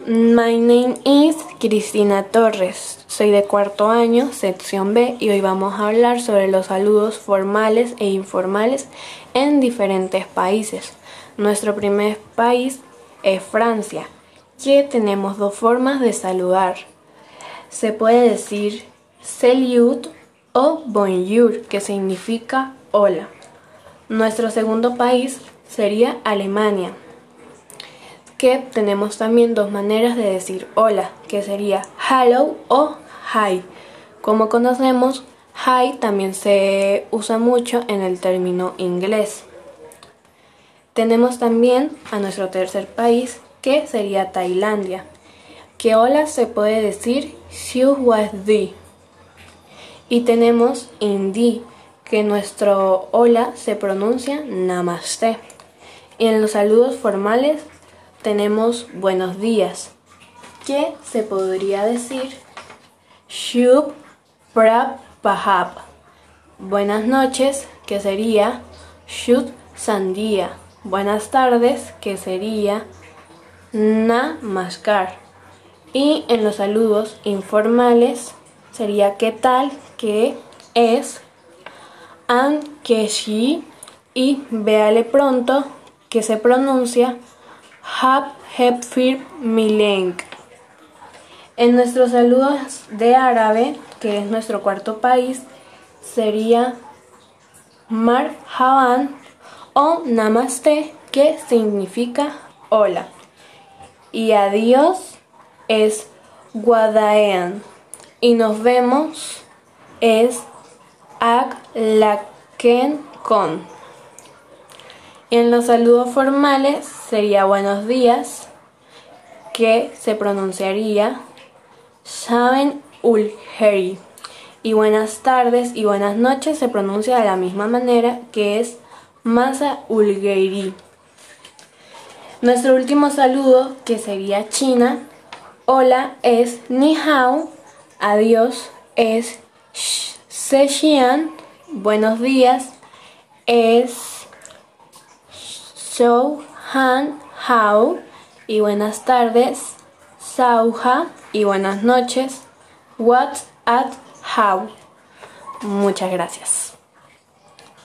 My name is Cristina Torres. Soy de cuarto año, sección B, y hoy vamos a hablar sobre los saludos formales e informales en diferentes países. Nuestro primer país es Francia, que tenemos dos formas de saludar. Se puede decir salut o bonjour, que significa hola. Nuestro segundo país sería Alemania, que tenemos también dos maneras de decir hola, que sería hello o hi. Como conocemos, hi también se usa mucho en el término inglés. Tenemos también a nuestro tercer país, que sería Tailandia, que hola se puede decir siu was di. Y tenemos Hindi, que nuestro hola se pronuncia namaste. Y en los saludos formales tenemos buenos días, que se podría decir Shub Prab Pahab. Buenas noches, que sería Shud Sandía. Buenas tardes, que sería Namaskar. Y en los saludos informales sería qué tal, que es An Keshi y véale pronto que se pronuncia Hab Hepfir Mileng. En nuestros saludos de árabe, que es nuestro cuarto país, sería Mar Haban o Namaste, que significa hola. Y adiós es Guadaean. Y nos vemos es Ak Laken Con. En los saludos formales sería buenos días, que se pronunciaría Saben Ulheri. Y buenas tardes y buenas noches se pronuncia de la misma manera, que es Masa Ulgeri. Nuestro último saludo, que sería China, hola es Ni Hao, adiós es Xian, buenos días es Show Han Hao y buenas tardes, Sauha y buenas noches, What at How. Muchas gracias.